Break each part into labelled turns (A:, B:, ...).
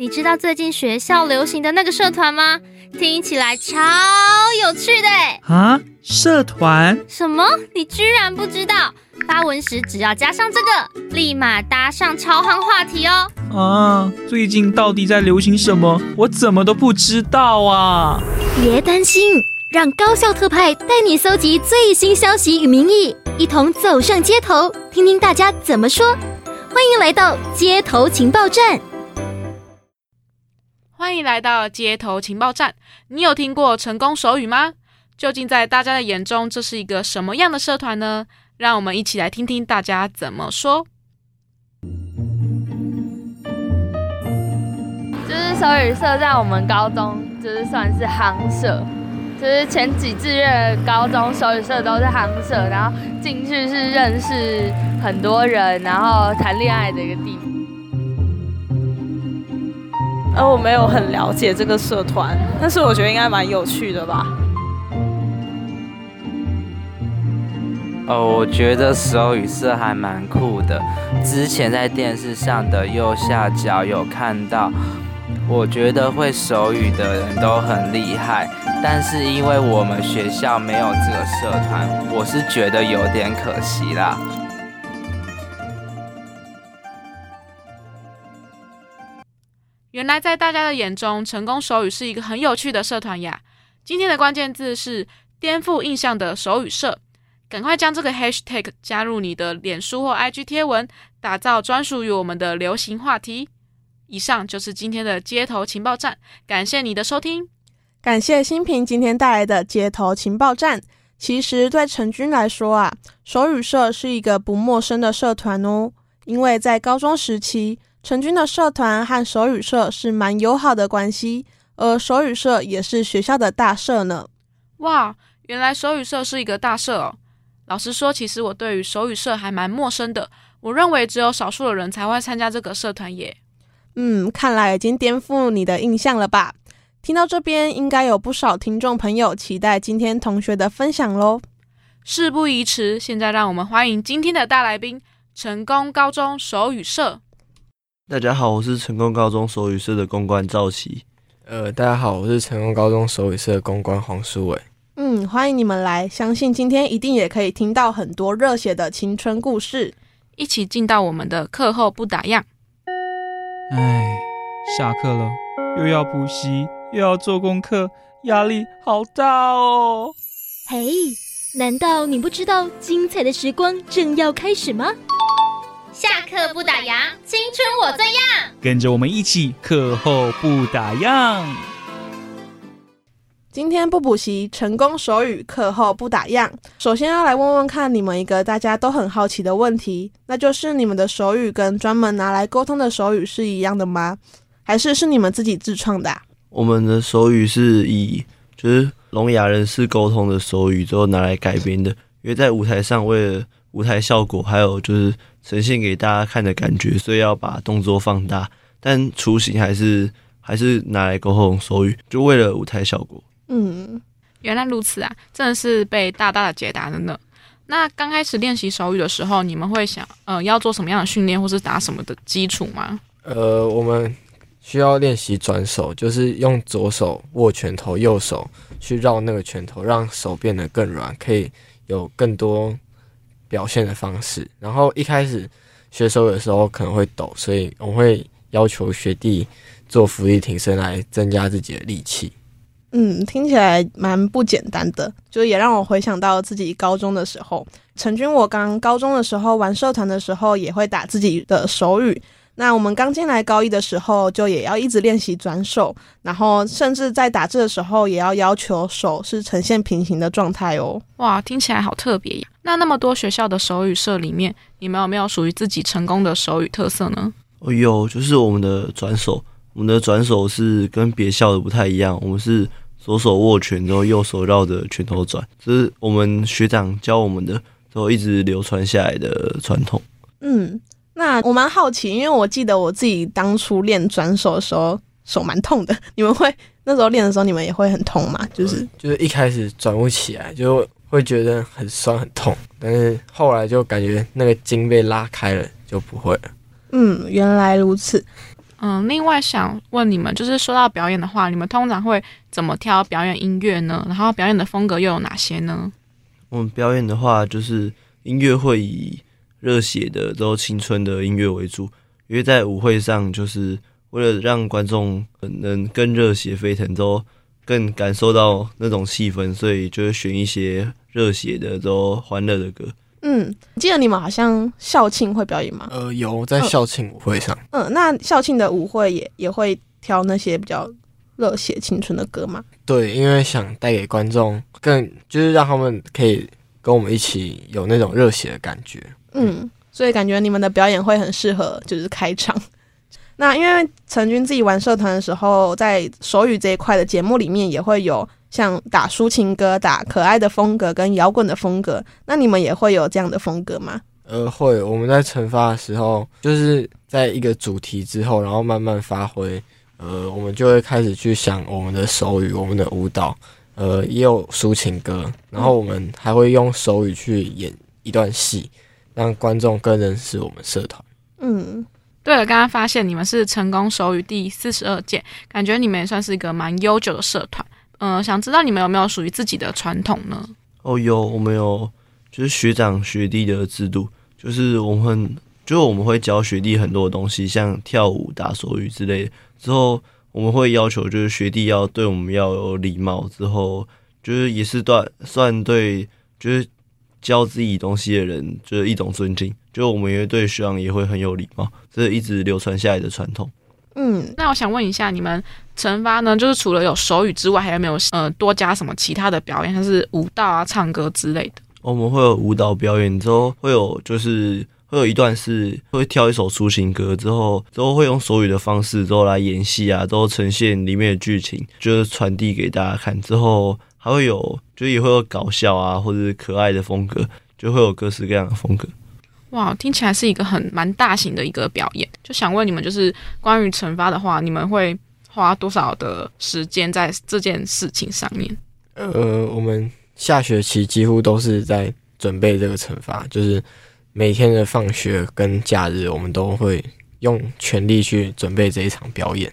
A: 你知道最近学校流行的那个社团吗？听起来超有趣的哎！
B: 啊，社团？
A: 什么？你居然不知道？发文时只要加上这个，立马搭上超夯话题哦！
B: 啊，最近到底在流行什么？我怎么都不知道啊！
C: 别担心，让高校特派带你搜集最新消息与民意，一同走上街头，听听大家怎么说。欢迎来到街头情报站。
D: 欢迎来到街头情报站。你有听过成功手语吗？究竟在大家的眼中，这是一个什么样的社团呢？让我们一起来听听大家怎么说。
E: 就是手语社在我们高中就是算是行社，就是前几志愿高中手语社都是行社，然后进去是认识很多人，然后谈恋爱的一个地方。
F: 而我没有很了解这个社团，但是我觉得应该蛮有趣的吧。
G: 哦，我觉得手语社还蛮酷的。之前在电视上的右下角有看到，我觉得会手语的人都很厉害，但是因为我们学校没有这个社团，我是觉得有点可惜啦。
D: 原来在大家的眼中，成功手语是一个很有趣的社团呀。今天的关键字是颠覆印象的手语社。赶快将这个 hashtag 加入你的脸书或 IG 贴文，打造专属于我们的流行话题。以上就是今天的街头情报站，感谢你的收听，
H: 感谢新平今天带来的街头情报站。其实对陈军来说啊，手语社是一个不陌生的社团哦，因为在高中时期，陈军的社团和手语社是蛮友好的关系，而手语社也是学校的大社呢。
D: 哇，原来手语社是一个大社哦。老实说，其实我对于手语社还蛮陌生的。我认为只有少数的人才会参加这个社团耶。
H: 嗯，看来已经颠覆你的印象了吧？听到这边，应该有不少听众朋友期待今天同学的分享喽。
D: 事不宜迟，现在让我们欢迎今天的大来宾——成功高中手语社。
I: 大家好，我是成功高中手语社的公关赵琪。
J: 呃，大家好，我是成功高中手语社的公关黄书伟。
H: 嗯，欢迎你们来！相信今天一定也可以听到很多热血的青春故事，
D: 一起进到我们的课后不打烊。
B: 唉，下课了，又要补习，又要做功课，压力好大哦。
C: 嘿，难道你不知道精彩的时光正要开始吗？
A: 下课不打烊，青春我最样！
B: 跟着我们一起课后不打烊。
H: 今天不补习，成功手语课后不打烊。首先要来问问看你们一个大家都很好奇的问题，那就是你们的手语跟专门拿来沟通的手语是一样的吗？还是是你们自己自创的？
I: 我们的手语是以就是聋哑人士沟通的手语之后拿来改编的，因为在舞台上为了舞台效果，还有就是呈现给大家看的感觉，所以要把动作放大，但雏形还是还是拿来沟通手语，就为了舞台效果。
D: 嗯，原来如此啊，真的是被大大的解答了呢。那刚开始练习手语的时候，你们会想，呃，要做什么样的训练，或是打什么的基础吗？
J: 呃，我们需要练习转手，就是用左手握拳头，右手去绕那个拳头，让手变得更软，可以有更多表现的方式。然后一开始学手的时候可能会抖，所以我会要求学弟做浮力挺身来增加自己的力气。
H: 嗯，听起来蛮不简单的，就也让我回想到自己高中的时候。陈军，我刚高中的时候玩社团的时候，也会打自己的手语。那我们刚进来高一的时候，就也要一直练习转手，然后甚至在打字的时候，也要要求手是呈现平行的状态哦。
D: 哇，听起来好特别呀！那那么多学校的手语社里面，你们有没有属于自己成功的手语特色呢？
I: 哦，有，就是我们的转手。我们的转手是跟别校的不太一样，我们是左手握拳之后右手绕着拳头转，这是我们学长教我们的，都一直流传下来的传统。
H: 嗯，那我蛮好奇，因为我记得我自己当初练转手的时候手蛮痛的，你们会那时候练的时候你们也会很痛吗？就是
J: 就是一开始转不起来，就会觉得很酸很痛，但是后来就感觉那个筋被拉开了，就不会了。
H: 嗯，原来如此。
D: 嗯，另外想问你们，就是说到表演的话，你们通常会怎么挑表演音乐呢？然后表演的风格又有哪些呢？
I: 我们表演的话，就是音乐会以热血的、都青春的音乐为主，因为在舞会上，就是为了让观众能更热血沸腾，都更感受到那种气氛，所以就会选一些热血的、都欢乐的歌。
H: 嗯，记得你们好像校庆会表演吗？
J: 呃，有在校庆舞会上。
H: 嗯，那校庆的舞会也也会挑那些比较热血青春的歌吗？
J: 对，因为想带给观众更，就是让他们可以跟我们一起有那种热血的感觉。
H: 嗯，所以感觉你们的表演会很适合就是开场。那因为陈军自己玩社团的时候，在手语这一块的节目里面也会有。像打抒情歌、打可爱的风格跟摇滚的风格，那你们也会有这样的风格吗？
J: 呃，会。我们在惩罚的时候，就是在一个主题之后，然后慢慢发挥。呃，我们就会开始去想我们的手语、我们的舞蹈。呃，也有抒情歌，然后我们还会用手语去演一段戏，让观众更认识我们社团。
H: 嗯，
D: 对了，刚刚发现你们是成功手语第四十二届，感觉你们也算是一个蛮悠久的社团。嗯，想知道你们有没有属于自己的传统呢？
I: 哦，有，我们有，就是学长学弟的制度，就是我们，就是我们会教学弟很多东西，像跳舞、打手语之类。之后我们会要求，就是学弟要对我们要有礼貌。之后就是也是算算对，就是教自己东西的人，就是一种尊敬。就我们也对学长也会很有礼貌，这是一直流传下来的传统。
H: 嗯，
D: 那我想问一下，你们惩罚呢？就是除了有手语之外，还有没有呃多加什么其他的表演，像是舞蹈啊、唱歌之类的？
I: 我们会有舞蹈表演，之后会有就是会有一段是会挑一首抒情歌，之后之后会用手语的方式之后来演戏啊，之后呈现里面的剧情，就是传递给大家看。之后还会有就也会有搞笑啊，或者是可爱的风格，就会有各式各样的风格。
D: 哇，听起来是一个很蛮大型的一个表演，就想问你们，就是关于惩罚的话，你们会花多少的时间在这件事情上面？
J: 呃，我们下学期几乎都是在准备这个惩罚，就是每天的放学跟假日，我们都会用全力去准备这一场表演。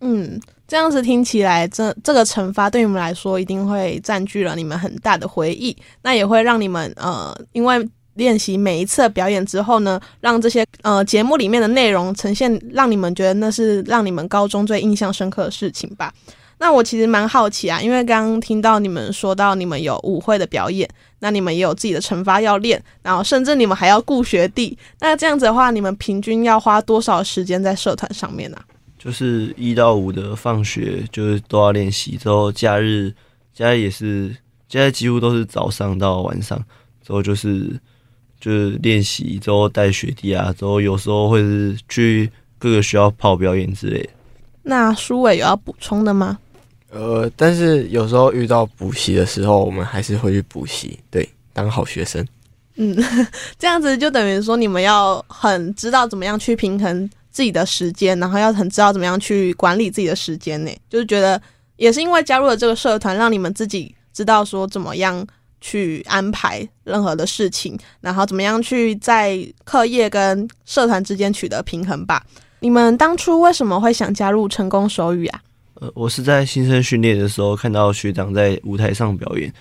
H: 嗯，这样子听起来，这这个惩罚对你们来说一定会占据了你们很大的回忆，那也会让你们呃，因为。练习每一次表演之后呢，让这些呃节目里面的内容呈现，让你们觉得那是让你们高中最印象深刻的事情吧。那我其实蛮好奇啊，因为刚刚听到你们说到你们有舞会的表演，那你们也有自己的惩罚要练，然后甚至你们还要顾学弟。那这样子的话，你们平均要花多少时间在社团上面呢？
I: 就是一到五的放学就是都要练习，之后假日假日也是，假日几乎都是早上到晚上，之后就是。就是练习之后带学弟啊，之后有时候会是去各个学校跑表演之类。
H: 那苏伟有要补充的吗？
J: 呃，但是有时候遇到补习的时候，我们还是会去补习，对，当好学生。
H: 嗯，这样子就等于说你们要很知道怎么样去平衡自己的时间，然后要很知道怎么样去管理自己的时间呢？就是觉得也是因为加入了这个社团，让你们自己知道说怎么样。去安排任何的事情，然后怎么样去在课业跟社团之间取得平衡吧？你们当初为什么会想加入成功手语啊？
I: 呃，我是在新生训练的时候看到学长在舞台上表演，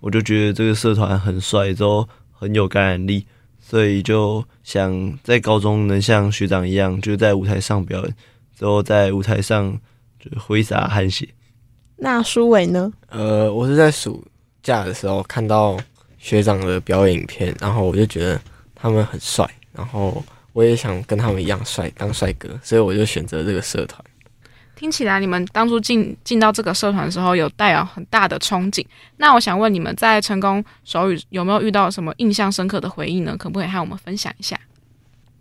I: 我就觉得这个社团很帅，之后很有感染力，所以就想在高中能像学长一样，就在舞台上表演，之后在舞台上就挥洒汗血。
H: 那舒伟呢？
J: 呃，我是在暑。假的时候看到学长的表演影片，然后我就觉得他们很帅，然后我也想跟他们一样帅，当帅哥，所以我就选择这个社团。
D: 听起来你们当初进进到这个社团的时候，有带有很大的憧憬。那我想问你们，在成功手语有没有遇到什么印象深刻的回忆呢？可不可以和我们分享一下？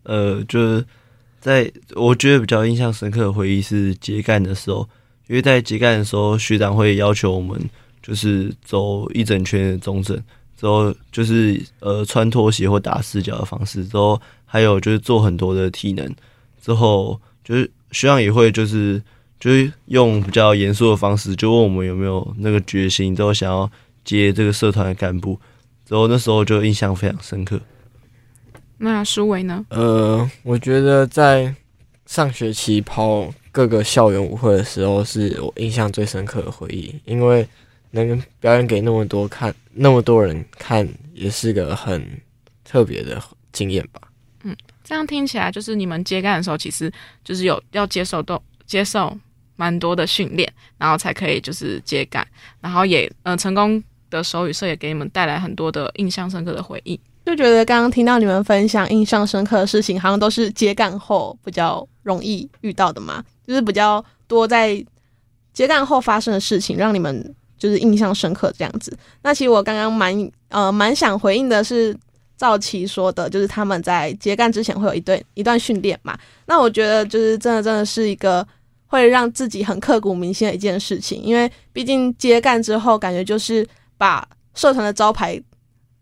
I: 呃，就是在我觉得比较印象深刻的回忆是结干的时候，因为在结干的时候，学长会要求我们。就是走一整圈的中正，之后就是呃穿拖鞋或打四脚的方式，之后还有就是做很多的体能，之后就是学长也会就是就是用比较严肃的方式，就问我们有没有那个决心，之后想要接这个社团的干部，之后那时候就印象非常深刻。
D: 那舒伟呢？
J: 呃，我觉得在上学期跑各个校园舞会的时候，是我印象最深刻的回忆，因为能表演给那么多看，那么多人看，也是个很特别的经验吧。
D: 嗯，这样听起来就是你们接干的时候，其实就是有要接受都接受蛮多的训练，然后才可以就是接干，然后也呃成功的手语社也给你们带来很多的印象深刻的回忆。
H: 就觉得刚刚听到你们分享印象深刻的事情，好像都是接干后比较容易遇到的嘛，就是比较多在接干后发生的事情，让你们就是印象深刻这样子。那其实我刚刚蛮呃蛮想回应的是赵琪说的，就是他们在接干之前会有一段一段训练嘛。那我觉得就是真的真的是一个会让自己很刻骨铭心的一件事情，因为毕竟接干之后，感觉就是把社团的招牌。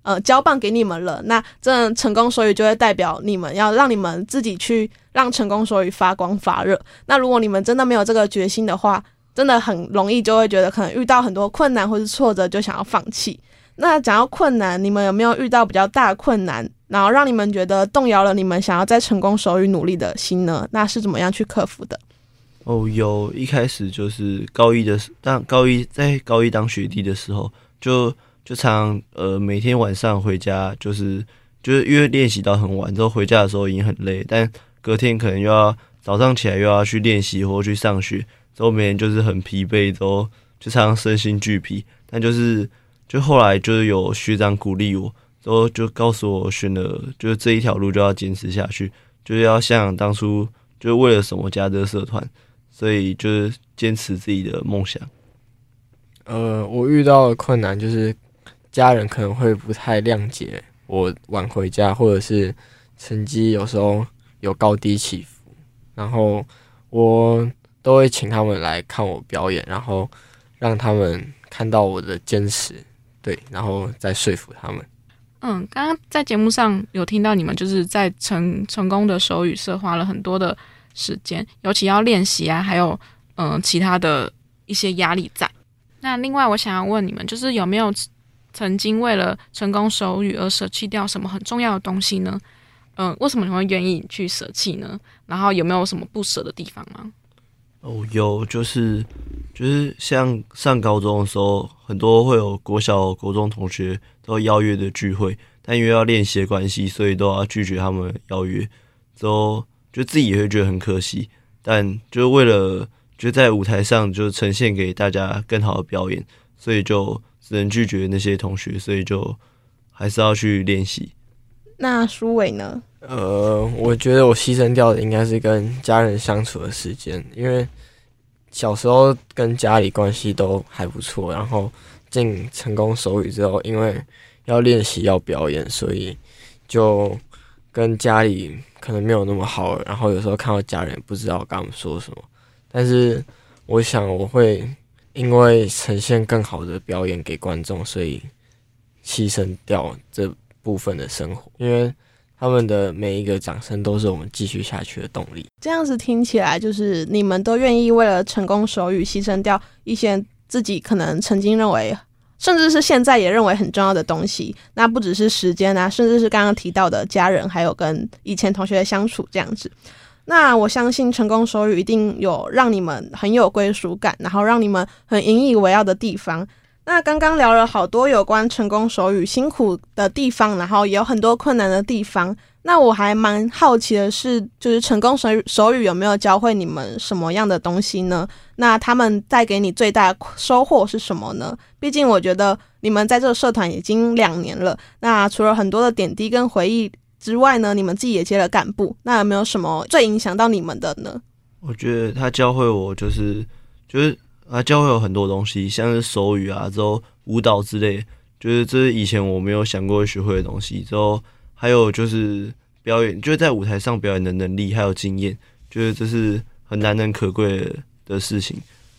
H: 呃，交棒给你们了，那这成功手语就会代表你们要让你们自己去让成功手语发光发热。那如果你们真的没有这个决心的话，真的很容易就会觉得可能遇到很多困难或是挫折就想要放弃。那讲到困难，你们有没有遇到比较大的困难，然后让你们觉得动摇了你们想要在成功手语努力的心呢？那是怎么样去克服的？
I: 哦，有一开始就是高一的时当高一在高一当学弟的时候就。就常呃每天晚上回家就是就是因为练习到很晚之后回家的时候已经很累，但隔天可能又要早上起来又要去练习或去上学，之后每天就是很疲惫，之后就常身心俱疲。但就是就后来就是有学长鼓励我，之后就告诉我选了就是这一条路就要坚持下去，就是要像当初就为了什么加这个社团，所以就是坚持自己的梦想。
J: 呃，我遇到的困难就是。家人可能会不太谅解我晚回家，或者是成绩有时候有高低起伏，然后我都会请他们来看我表演，然后让他们看到我的坚持，对，然后再说服他们。
D: 嗯，刚刚在节目上有听到你们就是在成成功的手语社花了很多的时间，尤其要练习啊，还有嗯其他的一些压力在。那另外我想要问你们，就是有没有？曾经为了成功手语而舍弃掉什么很重要的东西呢？嗯，为什么你会愿意去舍弃呢？然后有没有什么不舍的地方吗？
I: 哦，有，就是就是像上高中的时候，很多会有国小、国中同学都邀约的聚会，但因为要练习的关系，所以都要拒绝他们邀约。之后就自己也会觉得很可惜，但就是为了就在舞台上就呈现给大家更好的表演，所以就。只能拒绝那些同学，所以就还是要去练习。
H: 那舒伟呢？
J: 呃，我觉得我牺牲掉的应该是跟家人相处的时间，因为小时候跟家里关系都还不错，然后进成功手语之后，因为要练习要表演，所以就跟家里可能没有那么好，然后有时候看到家人不知道跟他们说什么，但是我想我会。因为呈现更好的表演给观众，所以牺牲掉这部分的生活。因为他们的每一个掌声都是我们继续下去的动力。
H: 这样子听起来，就是你们都愿意为了成功手语牺牲掉一些自己可能曾经认为，甚至是现在也认为很重要的东西。那不只是时间啊，甚至是刚刚提到的家人，还有跟以前同学的相处这样子。那我相信成功手语一定有让你们很有归属感，然后让你们很引以为傲的地方。那刚刚聊了好多有关成功手语辛苦的地方，然后也有很多困难的地方。那我还蛮好奇的是，就是成功手语手语有没有教会你们什么样的东西呢？那他们带给你最大收获是什么呢？毕竟我觉得你们在这个社团已经两年了，那除了很多的点滴跟回忆。之外呢，你们自己也接了干部，那有没有什么最影响到你们的呢？
I: 我觉得他教会我就是就是他教会我很多东西，像是手语啊，之后舞蹈之类，就是这是以前我没有想过会学会的东西。之后还有就是表演，就是在舞台上表演的能力还有经验，就是这是很难能可贵的事情。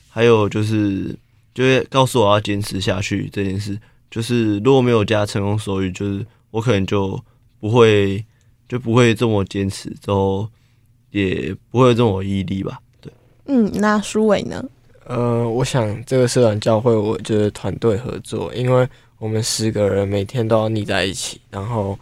I: 还有就是就是告诉我要坚持下去这件事，就是如果没有加成功手语，就是我可能就。不会，就不会这么坚持，之后也不会这么毅力吧？对，
H: 嗯，那舒伟呢？
J: 呃，我想这个社团教会我就是团队合作，因为我们十个人每天都要腻在一起，然后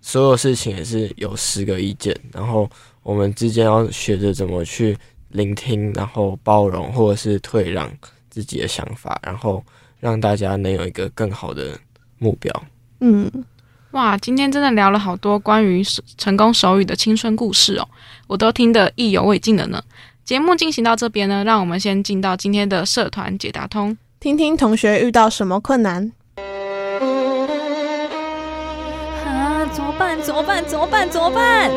J: 所有事情也是有十个意见，然后我们之间要学着怎么去聆听，然后包容或者是退让自己的想法，然后让大家能有一个更好的目标。
H: 嗯，
D: 哇，今天真的聊了好多关于成功手语的青春故事哦，我都听得意犹未尽的呢。节目进行到这边呢，让我们先进到今天的社团解答通，
H: 听听同学遇到什么困难。
K: 啊，怎么办？怎么办？怎么办？怎么办？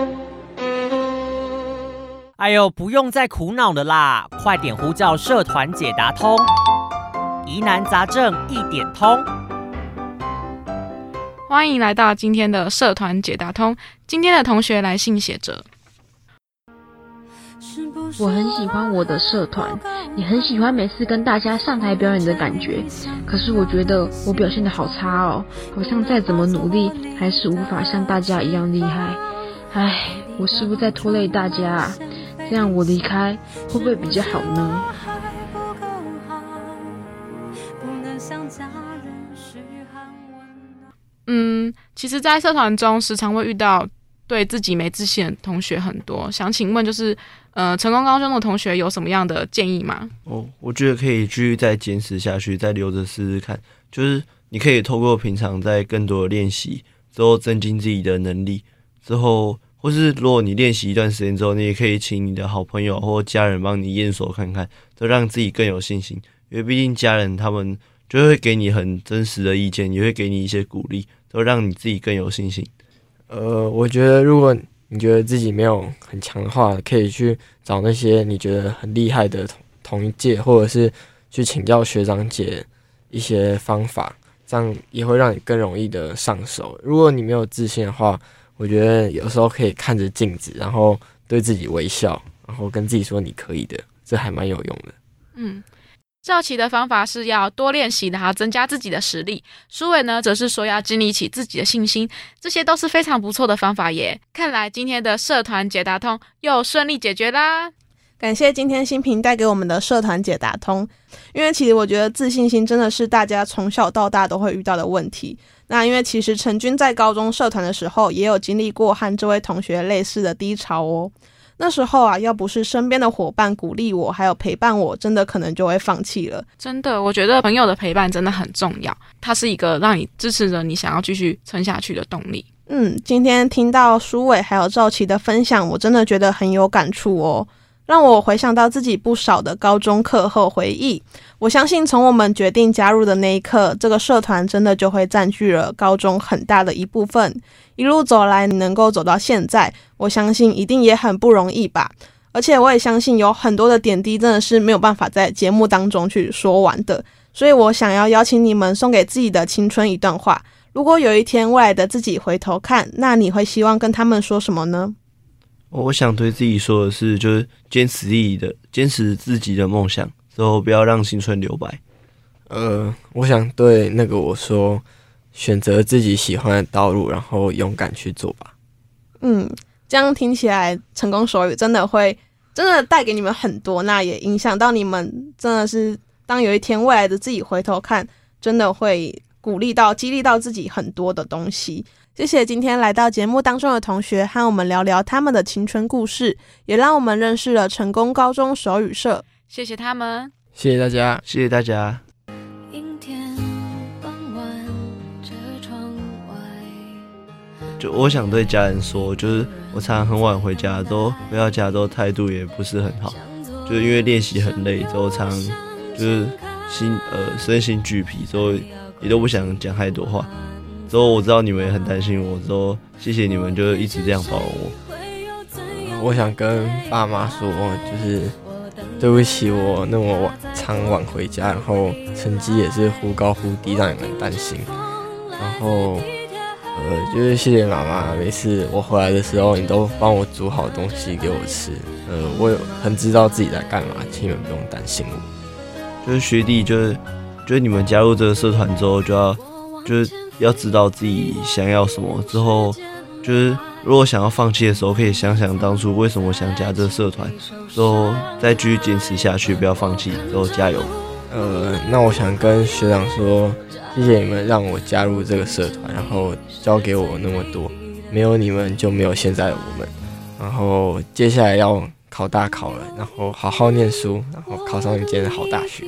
L: 哎呦，不用再苦恼了啦，快点呼叫社团解答通，疑难杂症一点通。
D: 欢迎来到今天的社团解答通，今天的同学来信写着。
M: 我很喜欢我的社团，也很喜欢每次跟大家上台表演的感觉。可是我觉得我表现的好差哦，好像再怎么努力，还是无法像大家一样厉害。唉，我是不是在拖累大家啊？这样我离开会不会比较好呢？
D: 嗯，其实，在社团中时常会遇到对自己没自信的同学很多。想请问，就是呃，成功高中的同学有什么样的建议吗？
I: 哦，我觉得可以继续再坚持下去，再留着试试看。就是你可以透过平常在更多的练习之后，增进自己的能力。之后，或是如果你练习一段时间之后，你也可以请你的好朋友或家人帮你验收看看，都让自己更有信心。因为毕竟家人他们就会给你很真实的意见，也会给你一些鼓励。都让你自己更有信心。
J: 呃，我觉得如果你觉得自己没有很强的话，可以去找那些你觉得很厉害的同同一届，或者是去请教学长姐一些方法，这样也会让你更容易的上手。如果你没有自信的话，我觉得有时候可以看着镜子，然后对自己微笑，然后跟自己说你可以的，这还蛮有用的。
D: 嗯。赵琪的方法是要多练习，然后增加自己的实力。苏伟呢，则是说要建立起自己的信心，这些都是非常不错的方法耶。看来今天的社团解答通又顺利解决啦！
H: 感谢今天新平带给我们的社团解答通，因为其实我觉得自信心真的是大家从小到大都会遇到的问题。那因为其实陈军在高中社团的时候，也有经历过和这位同学类似的低潮哦。那时候啊，要不是身边的伙伴鼓励我，还有陪伴我，真的可能就会放弃了。
D: 真的，我觉得朋友的陪伴真的很重要，它是一个让你支持着你想要继续撑下去的动力。
H: 嗯，今天听到舒伟还有赵琪的分享，我真的觉得很有感触哦。让我回想到自己不少的高中课后回忆。我相信，从我们决定加入的那一刻，这个社团真的就会占据了高中很大的一部分。一路走来，能够走到现在，我相信一定也很不容易吧。而且，我也相信有很多的点滴，真的是没有办法在节目当中去说完的。所以我想要邀请你们送给自己的青春一段话。如果有一天未来的自己回头看，那你会希望跟他们说什么呢？
I: 我想对自己说的是，就是坚持自己的，坚持自己的梦想，之后不要让青春留白。
J: 呃，我想对那个我说，选择自己喜欢的道路，然后勇敢去做吧。
H: 嗯，这样听起来，成功手语真的会真的带给你们很多，那也影响到你们，真的是当有一天未来的自己回头看，真的会鼓励到、激励到自己很多的东西。谢谢今天来到节目当中的同学，和我们聊聊他们的青春故事，也让我们认识了成功高中手语社。
D: 谢谢他们，
J: 谢谢大家，
I: 谢谢大家。就我想对家人说，就是我常很晚回家，都回到家都态度也不是很好，就是因为练习很累，之后常就是心呃身心俱疲，之后也都不想讲太多话。之后我知道你们也很担心我，之后谢谢你们，就一直这样包容我。
J: 我想跟爸妈说，就是对不起，我那么晚常晚回家，然后成绩也是忽高忽低，让你们担心。然后呃，就是谢谢妈妈，每次我回来的时候，你都帮我煮好东西给我吃。呃，我有很知道自己在干嘛，请你们不用担心我。
I: 就是学弟，就是就是你们加入这个社团之后，就要就是。要知道自己想要什么之后，就是如果想要放弃的时候，可以想想当初为什么想加这个社团，之后再继续坚持下去，不要放弃，之后加油。
J: 呃，那我想跟学长说，谢谢你们让我加入这个社团，然后教给我那么多，没有你们就没有现在的我们。然后接下来要考大考了，然后好好念书，然后考上一间好大学。